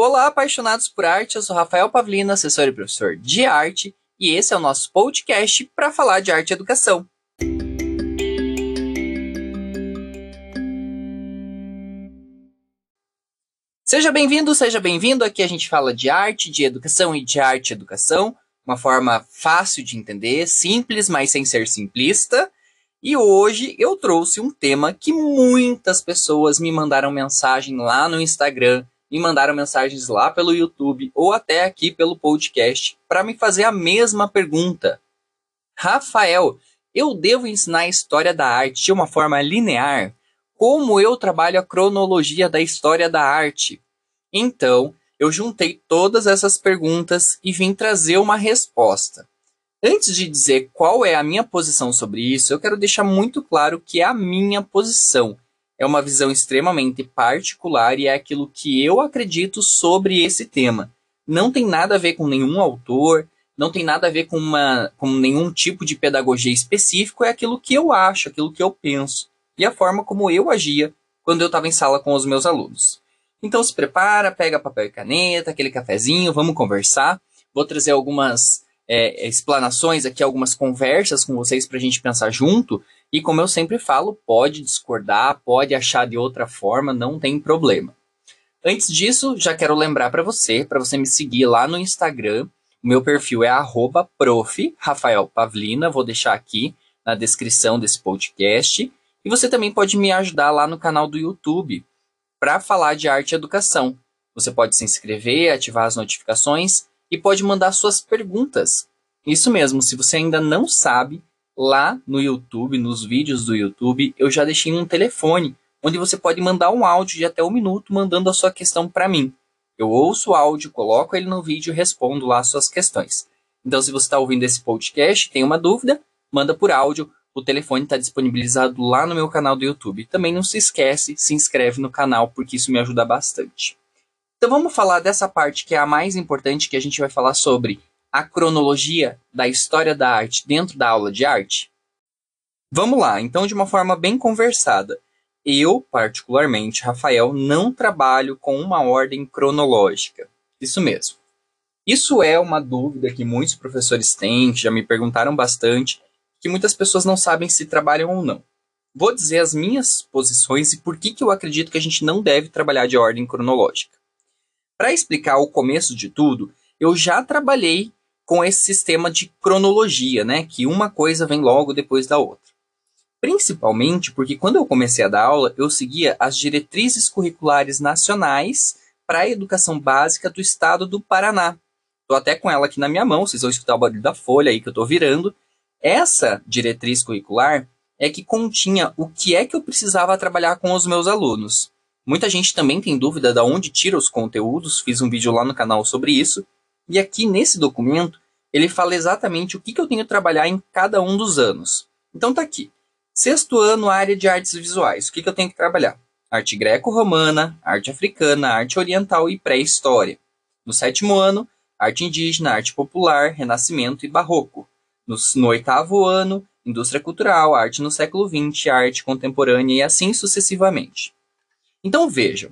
Olá, apaixonados por arte, eu sou Rafael Pavlina, assessor e professor de arte, e esse é o nosso podcast para falar de arte e educação. Seja bem-vindo, seja bem-vindo. Aqui a gente fala de arte, de educação e de arte e educação, uma forma fácil de entender, simples, mas sem ser simplista. E hoje eu trouxe um tema que muitas pessoas me mandaram mensagem lá no Instagram me mandaram mensagens lá pelo YouTube ou até aqui pelo podcast para me fazer a mesma pergunta. Rafael, eu devo ensinar a história da arte de uma forma linear? Como eu trabalho a cronologia da história da arte? Então, eu juntei todas essas perguntas e vim trazer uma resposta. Antes de dizer qual é a minha posição sobre isso, eu quero deixar muito claro que é a minha posição é uma visão extremamente particular e é aquilo que eu acredito sobre esse tema. Não tem nada a ver com nenhum autor, não tem nada a ver com, uma, com nenhum tipo de pedagogia específico, é aquilo que eu acho, aquilo que eu penso e a forma como eu agia quando eu estava em sala com os meus alunos. Então se prepara, pega papel e caneta, aquele cafezinho, vamos conversar. Vou trazer algumas é, explanações aqui, algumas conversas com vocês para a gente pensar junto e como eu sempre falo, pode discordar, pode achar de outra forma, não tem problema. Antes disso, já quero lembrar para você, para você me seguir lá no Instagram. O meu perfil é prof. Rafael Pavlina, vou deixar aqui na descrição desse podcast. E você também pode me ajudar lá no canal do YouTube para falar de arte e educação. Você pode se inscrever, ativar as notificações e pode mandar suas perguntas. Isso mesmo, se você ainda não sabe, lá no YouTube, nos vídeos do YouTube, eu já deixei um telefone onde você pode mandar um áudio de até um minuto mandando a sua questão para mim. Eu ouço o áudio, coloco ele no vídeo e respondo lá as suas questões. Então, se você está ouvindo esse podcast, tem uma dúvida, manda por áudio. O telefone está disponibilizado lá no meu canal do YouTube. Também não se esquece, se inscreve no canal, porque isso me ajuda bastante. Então vamos falar dessa parte que é a mais importante, que a gente vai falar sobre a cronologia da história da arte dentro da aula de arte? Vamos lá, então, de uma forma bem conversada. Eu, particularmente, Rafael, não trabalho com uma ordem cronológica. Isso mesmo. Isso é uma dúvida que muitos professores têm, que já me perguntaram bastante, que muitas pessoas não sabem se trabalham ou não. Vou dizer as minhas posições e por que, que eu acredito que a gente não deve trabalhar de ordem cronológica. Para explicar o começo de tudo, eu já trabalhei com esse sistema de cronologia, né? Que uma coisa vem logo depois da outra. Principalmente porque quando eu comecei a dar aula, eu seguia as diretrizes curriculares nacionais para a educação básica do estado do Paraná. Estou até com ela aqui na minha mão, vocês vão escutar o barulho da folha aí que eu estou virando. Essa diretriz curricular é que continha o que é que eu precisava trabalhar com os meus alunos. Muita gente também tem dúvida de onde tira os conteúdos, fiz um vídeo lá no canal sobre isso. E aqui nesse documento, ele fala exatamente o que, eu tenho que trabalhar em cada um dos anos. Então tá aqui. Sexto ano, área de artes visuais. O que, que eu tenho que trabalhar? Arte greco-romana, arte africana, arte oriental e pré-história. No sétimo ano, arte indígena, arte popular, renascimento e barroco. No, no oitavo ano, indústria cultural, arte no século XX, arte contemporânea e assim sucessivamente. Então vejam,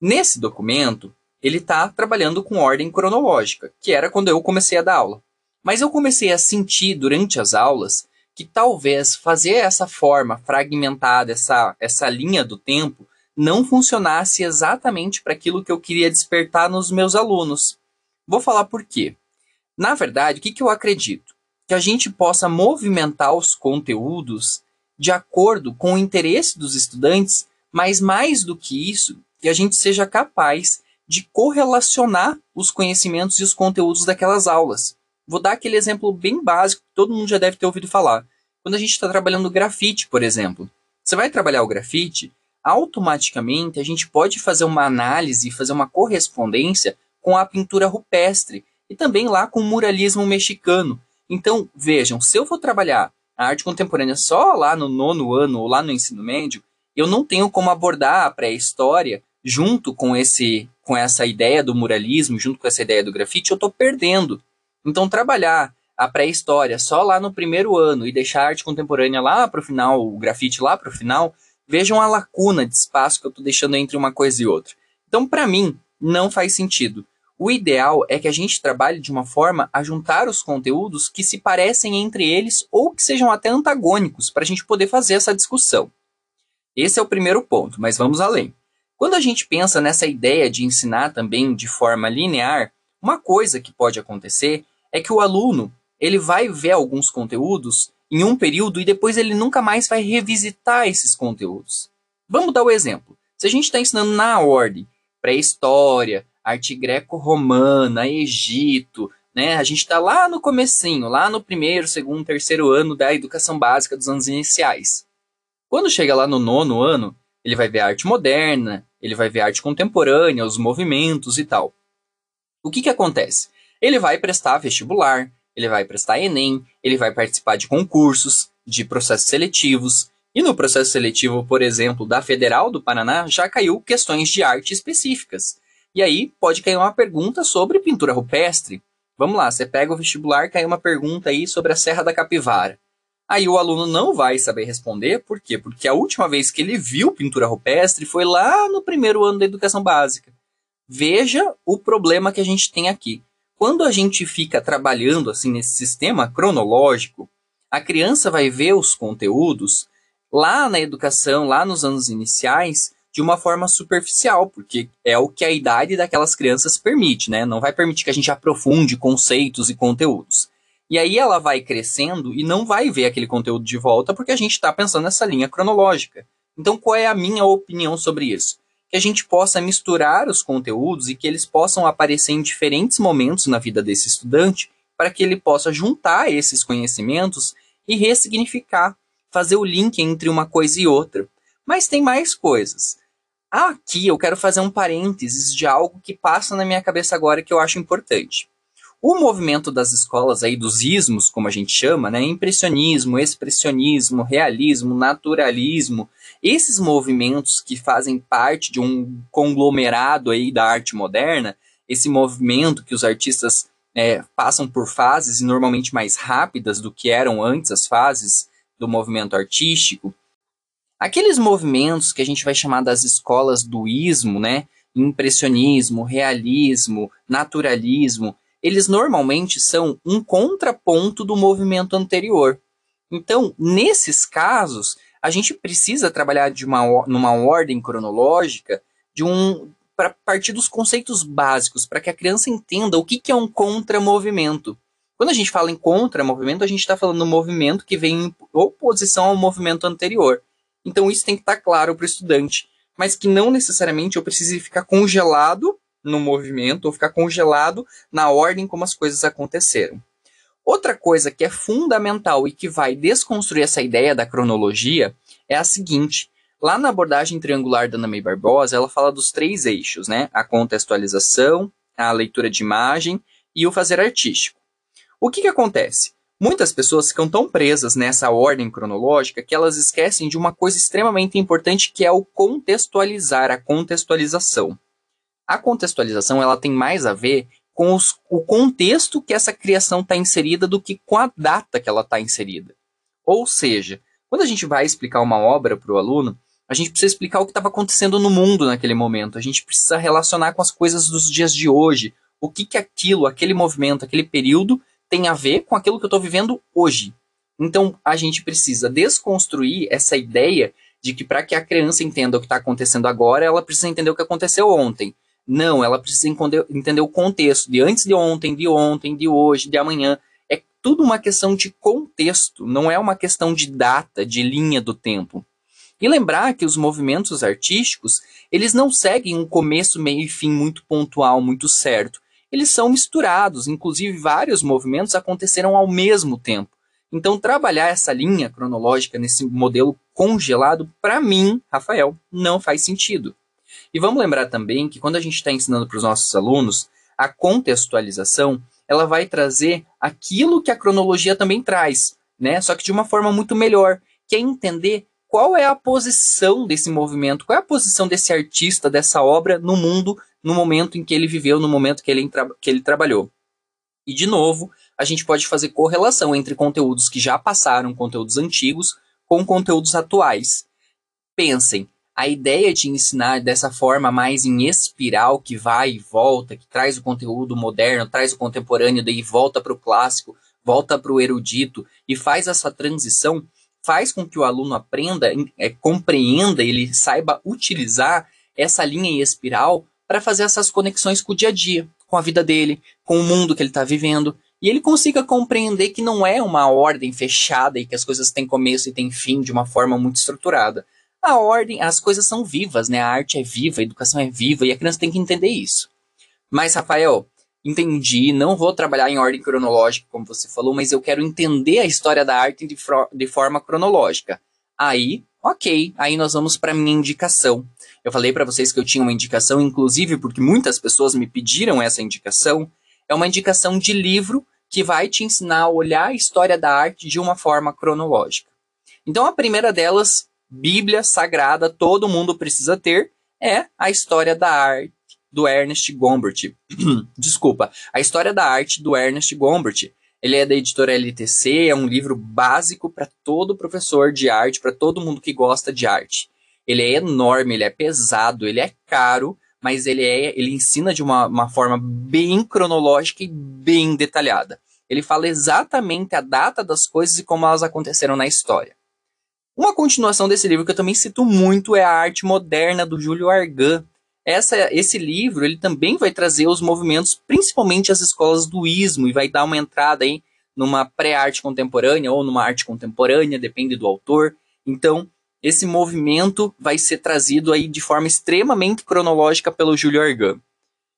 nesse documento ele está trabalhando com ordem cronológica, que era quando eu comecei a dar aula. Mas eu comecei a sentir durante as aulas que talvez fazer essa forma fragmentada, essa, essa linha do tempo, não funcionasse exatamente para aquilo que eu queria despertar nos meus alunos. Vou falar por quê. Na verdade, o que, que eu acredito? Que a gente possa movimentar os conteúdos de acordo com o interesse dos estudantes, mas mais do que isso, que a gente seja capaz de correlacionar os conhecimentos e os conteúdos daquelas aulas. Vou dar aquele exemplo bem básico que todo mundo já deve ter ouvido falar. Quando a gente está trabalhando grafite, por exemplo, você vai trabalhar o grafite, automaticamente a gente pode fazer uma análise, fazer uma correspondência com a pintura rupestre e também lá com o muralismo mexicano. Então, vejam, se eu for trabalhar a arte contemporânea só lá no nono ano ou lá no ensino médio, eu não tenho como abordar a pré-história junto com esse com essa ideia do muralismo, junto com essa ideia do grafite, eu estou perdendo. Então, trabalhar a pré-história só lá no primeiro ano e deixar a arte contemporânea lá para o final, o grafite lá para o final, vejam a lacuna de espaço que eu estou deixando entre uma coisa e outra. Então, para mim, não faz sentido. O ideal é que a gente trabalhe de uma forma a juntar os conteúdos que se parecem entre eles ou que sejam até antagônicos, para a gente poder fazer essa discussão. Esse é o primeiro ponto, mas vamos além. Quando a gente pensa nessa ideia de ensinar também de forma linear, uma coisa que pode acontecer é que o aluno ele vai ver alguns conteúdos em um período e depois ele nunca mais vai revisitar esses conteúdos. Vamos dar o um exemplo. Se a gente está ensinando na ordem, pré-história, arte greco-romana, Egito, né? A gente está lá no comecinho, lá no primeiro, segundo, terceiro ano da educação básica dos anos iniciais. Quando chega lá no nono ano, ele vai ver arte moderna, ele vai ver arte contemporânea, os movimentos e tal. O que, que acontece? Ele vai prestar vestibular, ele vai prestar Enem, ele vai participar de concursos, de processos seletivos. E no processo seletivo, por exemplo, da Federal do Paraná, já caiu questões de arte específicas. E aí pode cair uma pergunta sobre pintura rupestre. Vamos lá, você pega o vestibular, cai uma pergunta aí sobre a Serra da Capivara. Aí o aluno não vai saber responder, por quê? Porque a última vez que ele viu pintura rupestre foi lá no primeiro ano da educação básica. Veja o problema que a gente tem aqui. Quando a gente fica trabalhando assim nesse sistema cronológico, a criança vai ver os conteúdos lá na educação, lá nos anos iniciais, de uma forma superficial, porque é o que a idade daquelas crianças permite, né? Não vai permitir que a gente aprofunde conceitos e conteúdos. E aí ela vai crescendo e não vai ver aquele conteúdo de volta porque a gente está pensando nessa linha cronológica. Então, qual é a minha opinião sobre isso? Que a gente possa misturar os conteúdos e que eles possam aparecer em diferentes momentos na vida desse estudante para que ele possa juntar esses conhecimentos e ressignificar, fazer o link entre uma coisa e outra. Mas tem mais coisas. Aqui eu quero fazer um parênteses de algo que passa na minha cabeça agora que eu acho importante. O movimento das escolas aí dos ismos, como a gente chama, né, impressionismo, expressionismo, realismo, naturalismo, esses movimentos que fazem parte de um conglomerado aí da arte moderna, esse movimento que os artistas é, passam por fases normalmente mais rápidas do que eram antes as fases do movimento artístico, Aqueles movimentos que a gente vai chamar das escolas do ismo, né? Impressionismo, realismo, naturalismo, eles normalmente são um contraponto do movimento anterior. Então, nesses casos, a gente precisa trabalhar de uma, numa ordem cronológica de um para partir dos conceitos básicos, para que a criança entenda o que, que é um contramovimento. Quando a gente fala em contramovimento, a gente está falando do movimento que vem em oposição ao movimento anterior. Então isso tem que estar tá claro para o estudante, mas que não necessariamente eu precise ficar congelado no movimento ou ficar congelado na ordem como as coisas aconteceram. Outra coisa que é fundamental e que vai desconstruir essa ideia da cronologia é a seguinte: lá na abordagem triangular da Ana May Barbosa, ela fala dos três eixos, né? A contextualização, a leitura de imagem e o fazer artístico. O que, que acontece? Muitas pessoas ficam tão presas nessa ordem cronológica que elas esquecem de uma coisa extremamente importante que é o contextualizar, a contextualização. A contextualização ela tem mais a ver com os, o contexto que essa criação está inserida do que com a data que ela está inserida. Ou seja, quando a gente vai explicar uma obra para o aluno, a gente precisa explicar o que estava acontecendo no mundo naquele momento. A gente precisa relacionar com as coisas dos dias de hoje. O que, que aquilo, aquele movimento, aquele período tem a ver com aquilo que eu estou vivendo hoje. Então, a gente precisa desconstruir essa ideia de que para que a criança entenda o que está acontecendo agora, ela precisa entender o que aconteceu ontem. Não, ela precisa entender o contexto de antes de ontem, de ontem, de hoje, de amanhã. É tudo uma questão de contexto, não é uma questão de data, de linha do tempo. E lembrar que os movimentos artísticos, eles não seguem um começo, meio e fim muito pontual, muito certo eles são misturados, inclusive vários movimentos aconteceram ao mesmo tempo. Então, trabalhar essa linha cronológica nesse modelo congelado, para mim, Rafael, não faz sentido. E vamos lembrar também que quando a gente está ensinando para os nossos alunos, a contextualização ela vai trazer aquilo que a cronologia também traz, né? Só que de uma forma muito melhor, que é entender qual é a posição desse movimento, qual é a posição desse artista, dessa obra no mundo no momento em que ele viveu, no momento que ele, que ele trabalhou. E, de novo, a gente pode fazer correlação entre conteúdos que já passaram, conteúdos antigos, com conteúdos atuais. Pensem, a ideia de ensinar dessa forma mais em espiral, que vai e volta, que traz o conteúdo moderno, traz o contemporâneo, daí volta para o clássico, volta para o erudito e faz essa transição, faz com que o aluno aprenda, é, compreenda, ele saiba utilizar essa linha em espiral para fazer essas conexões com o dia a dia, com a vida dele, com o mundo que ele está vivendo, e ele consiga compreender que não é uma ordem fechada e que as coisas têm começo e têm fim de uma forma muito estruturada a ordem, as coisas são vivas, né? A arte é viva, a educação é viva e a criança tem que entender isso. Mas, Rafael, entendi, não vou trabalhar em ordem cronológica, como você falou, mas eu quero entender a história da arte de, de forma cronológica. Aí, ok, aí nós vamos para minha indicação. Eu falei para vocês que eu tinha uma indicação, inclusive porque muitas pessoas me pediram essa indicação. É uma indicação de livro que vai te ensinar a olhar a história da arte de uma forma cronológica. Então, a primeira delas Bíblia Sagrada todo mundo precisa ter é a história da arte do Ernest Gombert. Desculpa, a história da arte do Ernest Gombert. Ele é da editora LTC, é um livro básico para todo professor de arte, para todo mundo que gosta de arte. Ele é enorme, ele é pesado, ele é caro, mas ele, é, ele ensina de uma, uma forma bem cronológica e bem detalhada. Ele fala exatamente a data das coisas e como elas aconteceram na história. Uma continuação desse livro que eu também cito muito é a arte moderna do Júlio Argan. Essa, esse livro ele também vai trazer os movimentos, principalmente as escolas do ismo, e vai dar uma entrada aí numa pré-arte contemporânea ou numa arte contemporânea, depende do autor. Então, esse movimento vai ser trazido aí de forma extremamente cronológica pelo Júlio Argan.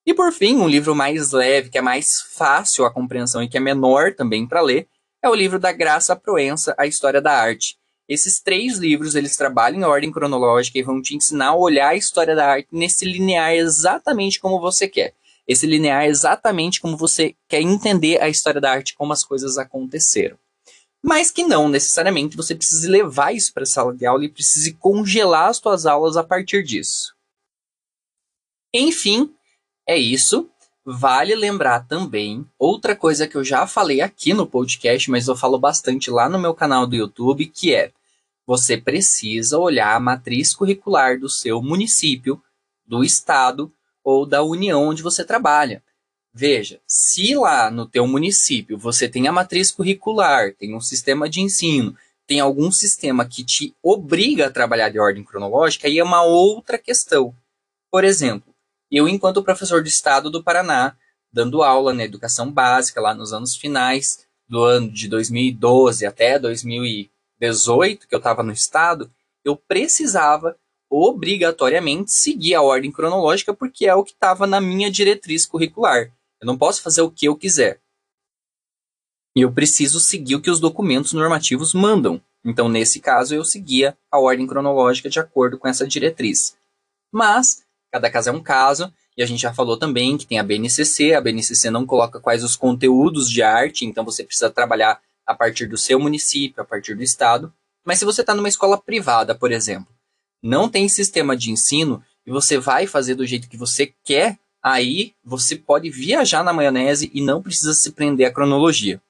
E por fim, um livro mais leve, que é mais fácil a compreensão e que é menor também para ler, é o livro da Graça Proença, A História da Arte. Esses três livros, eles trabalham em ordem cronológica e vão te ensinar a olhar a história da arte nesse linear exatamente como você quer. Esse linear exatamente como você quer entender a história da arte, como as coisas aconteceram. Mas que não necessariamente você precise levar isso para a sala de aula e precise congelar as suas aulas a partir disso. Enfim, é isso. Vale lembrar também outra coisa que eu já falei aqui no podcast, mas eu falo bastante lá no meu canal do YouTube, que é você precisa olhar a matriz curricular do seu município, do estado ou da união onde você trabalha. Veja, se lá no teu município você tem a matriz curricular, tem um sistema de ensino, tem algum sistema que te obriga a trabalhar de ordem cronológica, aí é uma outra questão. Por exemplo, eu, enquanto professor do estado do Paraná, dando aula na educação básica lá nos anos finais do ano de 2012 até 2018, que eu estava no estado, eu precisava obrigatoriamente seguir a ordem cronológica porque é o que estava na minha diretriz curricular. Eu não posso fazer o que eu quiser. E eu preciso seguir o que os documentos normativos mandam. Então, nesse caso, eu seguia a ordem cronológica de acordo com essa diretriz. Mas Cada caso é um caso, e a gente já falou também que tem a BNCC, a BNCC não coloca quais os conteúdos de arte, então você precisa trabalhar a partir do seu município, a partir do estado. Mas se você está numa escola privada, por exemplo, não tem sistema de ensino e você vai fazer do jeito que você quer, aí você pode viajar na maionese e não precisa se prender à cronologia.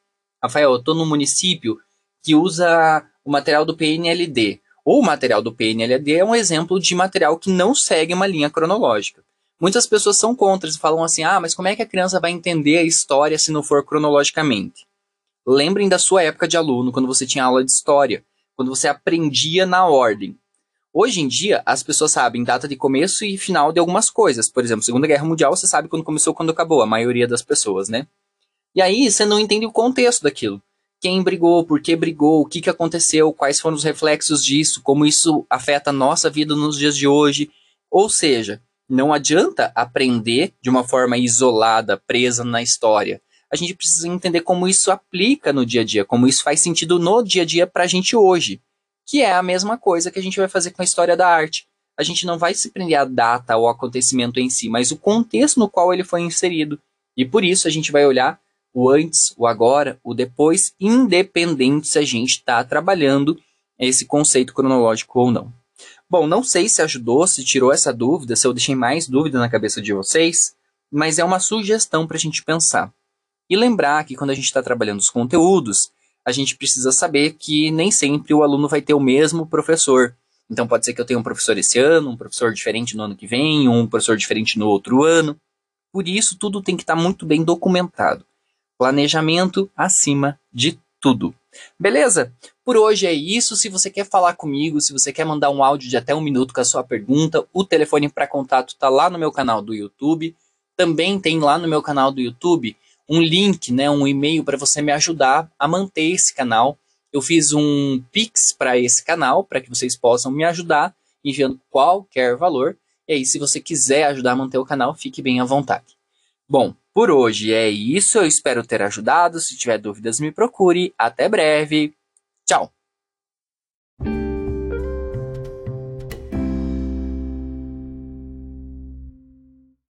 Rafael, eu estou num município que usa o material do PNLD, o material do PNLD é um exemplo de material que não segue uma linha cronológica. Muitas pessoas são contra e falam assim: ah, mas como é que a criança vai entender a história se não for cronologicamente? Lembrem da sua época de aluno, quando você tinha aula de história, quando você aprendia na ordem. Hoje em dia, as pessoas sabem data de começo e final de algumas coisas. Por exemplo, Segunda Guerra Mundial, você sabe quando começou quando acabou, a maioria das pessoas, né? E aí você não entende o contexto daquilo quem brigou, por que brigou, o que, que aconteceu, quais foram os reflexos disso, como isso afeta a nossa vida nos dias de hoje. Ou seja, não adianta aprender de uma forma isolada, presa na história. A gente precisa entender como isso aplica no dia a dia, como isso faz sentido no dia a dia para a gente hoje. Que é a mesma coisa que a gente vai fazer com a história da arte. A gente não vai se prender à data ou acontecimento em si, mas o contexto no qual ele foi inserido. E por isso a gente vai olhar o antes, o agora, o depois, independente se a gente está trabalhando esse conceito cronológico ou não. Bom, não sei se ajudou, se tirou essa dúvida, se eu deixei mais dúvida na cabeça de vocês, mas é uma sugestão para a gente pensar. E lembrar que quando a gente está trabalhando os conteúdos, a gente precisa saber que nem sempre o aluno vai ter o mesmo professor. Então pode ser que eu tenha um professor esse ano, um professor diferente no ano que vem, um professor diferente no outro ano. Por isso, tudo tem que estar tá muito bem documentado. Planejamento acima de tudo. Beleza? Por hoje é isso. Se você quer falar comigo, se você quer mandar um áudio de até um minuto com a sua pergunta, o telefone para contato está lá no meu canal do YouTube. Também tem lá no meu canal do YouTube um link, né, um e-mail para você me ajudar a manter esse canal. Eu fiz um Pix para esse canal, para que vocês possam me ajudar enviando qualquer valor. E aí, se você quiser ajudar a manter o canal, fique bem à vontade. Bom, por hoje é isso. Eu espero ter ajudado. Se tiver dúvidas, me procure. Até breve. Tchau!